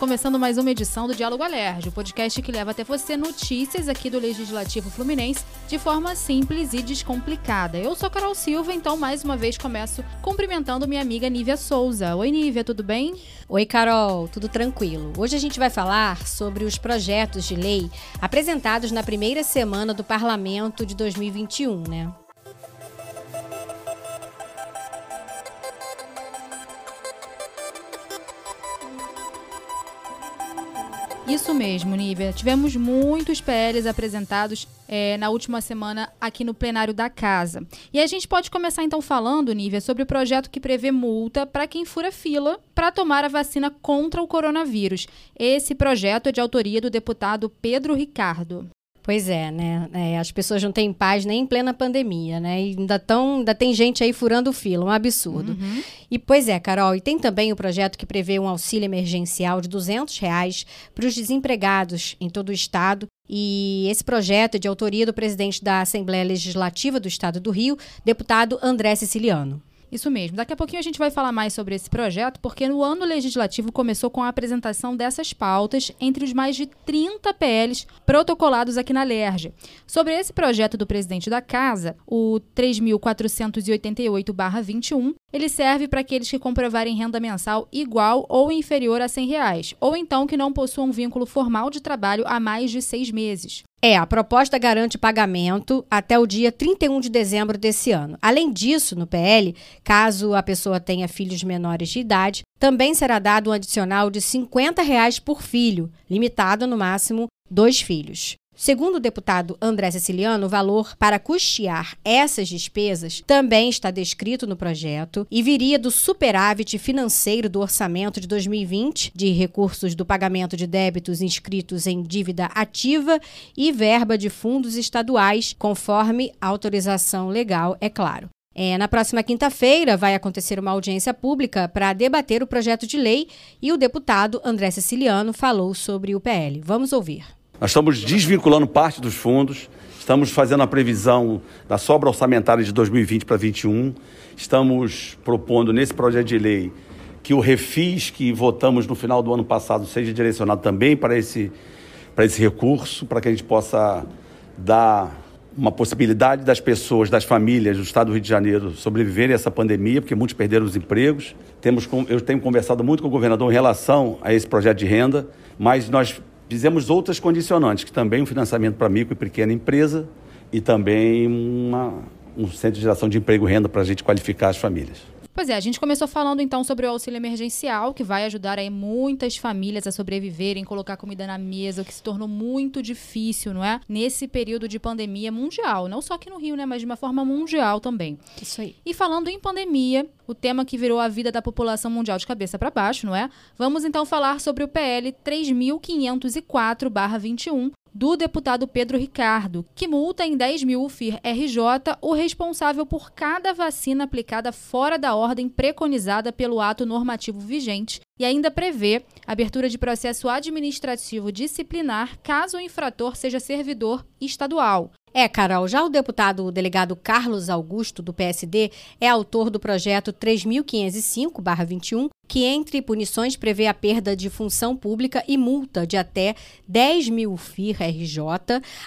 começando mais uma edição do Diálogo Alerj, o podcast que leva até você notícias aqui do Legislativo Fluminense de forma simples e descomplicada. Eu sou Carol Silva, então mais uma vez começo cumprimentando minha amiga Nívia Souza. Oi, Nívia, tudo bem? Oi, Carol, tudo tranquilo. Hoje a gente vai falar sobre os projetos de lei apresentados na primeira semana do Parlamento de 2021, né? Isso mesmo, Nívia. Tivemos muitos PLs apresentados é, na última semana aqui no plenário da casa. E a gente pode começar então falando, Nívia, sobre o projeto que prevê multa para quem fura fila para tomar a vacina contra o coronavírus. Esse projeto é de autoria do deputado Pedro Ricardo. Pois é, né? É, as pessoas não têm paz nem em plena pandemia, né? E ainda, tão, ainda tem gente aí furando fila, um absurdo. Uhum. E pois é, Carol, e tem também o projeto que prevê um auxílio emergencial de 200 reais para os desempregados em todo o estado. E esse projeto é de autoria do presidente da Assembleia Legislativa do Estado do Rio, deputado André Siciliano. Isso mesmo. Daqui a pouquinho a gente vai falar mais sobre esse projeto, porque no ano legislativo começou com a apresentação dessas pautas entre os mais de 30 PLs protocolados aqui na LERJ. Sobre esse projeto do presidente da Casa, o 3.488-21, ele serve para aqueles que comprovarem renda mensal igual ou inferior a 100 reais, ou então que não possuam vínculo formal de trabalho há mais de seis meses. É, a proposta garante pagamento até o dia 31 de dezembro desse ano. Além disso, no PL, caso a pessoa tenha filhos menores de idade, também será dado um adicional de 50 reais por filho, limitado no máximo dois filhos. Segundo o deputado André Siciliano, o valor para custear essas despesas também está descrito no projeto e viria do superávit financeiro do orçamento de 2020, de recursos do pagamento de débitos inscritos em dívida ativa e verba de fundos estaduais, conforme autorização legal, é claro. É, na próxima quinta-feira vai acontecer uma audiência pública para debater o projeto de lei e o deputado André Siciliano falou sobre o PL. Vamos ouvir. Nós estamos desvinculando parte dos fundos, estamos fazendo a previsão da sobra orçamentária de 2020 para 2021, estamos propondo nesse projeto de lei que o refis que votamos no final do ano passado seja direcionado também para esse, para esse recurso, para que a gente possa dar uma possibilidade das pessoas, das famílias do estado do Rio de Janeiro sobreviverem a essa pandemia, porque muitos perderam os empregos. Temos, eu tenho conversado muito com o governador em relação a esse projeto de renda, mas nós Fizemos outras condicionantes, que também um financiamento para micro e pequena empresa e também uma, um centro de geração de emprego e renda para a gente qualificar as famílias. Pois é, a gente começou falando então sobre o auxílio emergencial, que vai ajudar aí muitas famílias a sobreviverem, colocar comida na mesa, o que se tornou muito difícil, não é? Nesse período de pandemia mundial, não só aqui no Rio, né, mas de uma forma mundial também. Isso aí. E falando em pandemia, o tema que virou a vida da população mundial de cabeça para baixo, não é? Vamos então falar sobre o PL 3504/21, do deputado Pedro Ricardo, que multa em 10 mil FIR RJ o responsável por cada vacina aplicada fora da ordem preconizada pelo ato normativo vigente e ainda prevê abertura de processo administrativo disciplinar caso o infrator seja servidor estadual. É, Carol, já o deputado delegado Carlos Augusto, do PSD, é autor do projeto 3505-21, que entre punições prevê a perda de função pública e multa de até 10 mil FIR-RJ.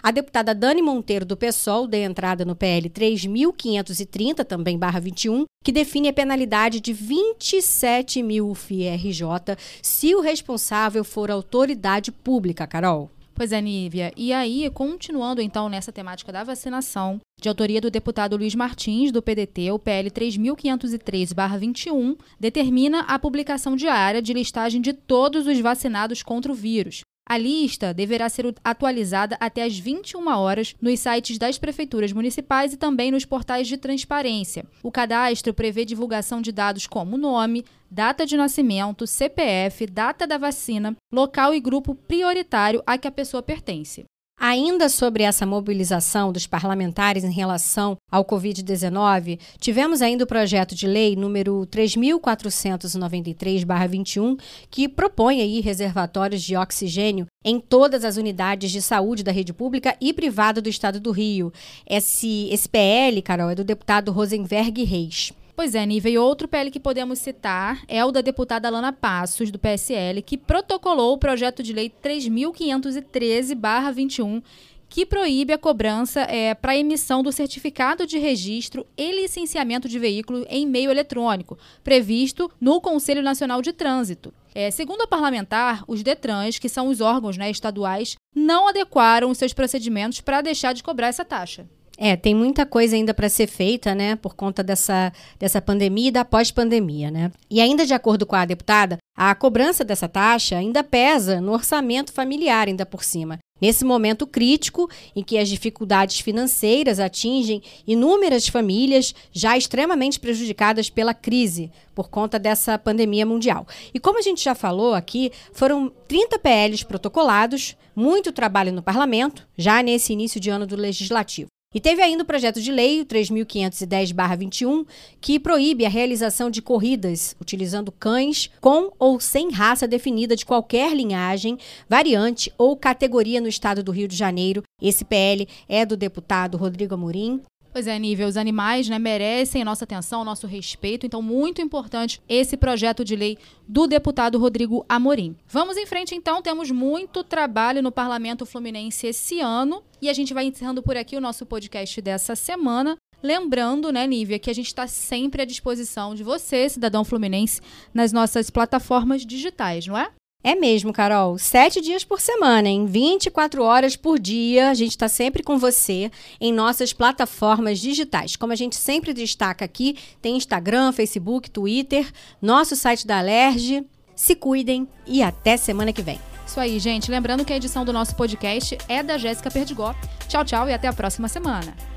A deputada Dani Monteiro, do PSOL, deu entrada no PL 3530, também barra 21, que define a penalidade de 27 mil FIR-RJ se o responsável for autoridade pública, Carol. Pois é, Nívia. E aí, continuando então nessa temática da vacinação, de autoria do deputado Luiz Martins, do PDT, o PL 3503-21, determina a publicação diária de listagem de todos os vacinados contra o vírus. A lista deverá ser atualizada até às 21 horas nos sites das prefeituras municipais e também nos portais de transparência. O cadastro prevê divulgação de dados como nome, data de nascimento, CPF, data da vacina, local e grupo prioritário a que a pessoa pertence. Ainda sobre essa mobilização dos parlamentares em relação ao Covid-19, tivemos ainda o projeto de lei número 3493/21, que propõe aí reservatórios de oxigênio em todas as unidades de saúde da rede pública e privada do estado do Rio. Esse, esse PL, Carol, é do deputado Rosenberg Reis. Pois é, Nível. E outro PL que podemos citar é o da deputada Alana Passos, do PSL, que protocolou o projeto de lei 3.513-21, que proíbe a cobrança é, para emissão do certificado de registro e licenciamento de veículo em meio eletrônico, previsto no Conselho Nacional de Trânsito. É, segundo a parlamentar, os DETRANs, que são os órgãos né, estaduais, não adequaram os seus procedimentos para deixar de cobrar essa taxa. É, tem muita coisa ainda para ser feita, né, por conta dessa, dessa pandemia e da pós-pandemia, né? E ainda de acordo com a deputada, a cobrança dessa taxa ainda pesa no orçamento familiar, ainda por cima. Nesse momento crítico em que as dificuldades financeiras atingem inúmeras famílias já extremamente prejudicadas pela crise por conta dessa pandemia mundial. E como a gente já falou aqui, foram 30 PLs protocolados, muito trabalho no parlamento, já nesse início de ano do legislativo. E teve ainda o projeto de lei, o 3.510-21, que proíbe a realização de corridas utilizando cães com ou sem raça definida de qualquer linhagem, variante ou categoria no estado do Rio de Janeiro. Esse PL é do deputado Rodrigo Amorim. Pois é, Nível, os animais né, merecem nossa atenção, nosso respeito, então muito importante esse projeto de lei do deputado Rodrigo Amorim. Vamos em frente então, temos muito trabalho no Parlamento Fluminense esse ano e a gente vai encerrando por aqui o nosso podcast dessa semana. Lembrando, né, Nívia, que a gente está sempre à disposição de você, cidadão fluminense, nas nossas plataformas digitais, não é? É mesmo, Carol. Sete dias por semana, em 24 horas por dia. A gente está sempre com você em nossas plataformas digitais. Como a gente sempre destaca aqui, tem Instagram, Facebook, Twitter, nosso site da Alerj. Se cuidem e até semana que vem. Isso aí, gente. Lembrando que a edição do nosso podcast é da Jéssica Perdigó. Tchau, tchau e até a próxima semana.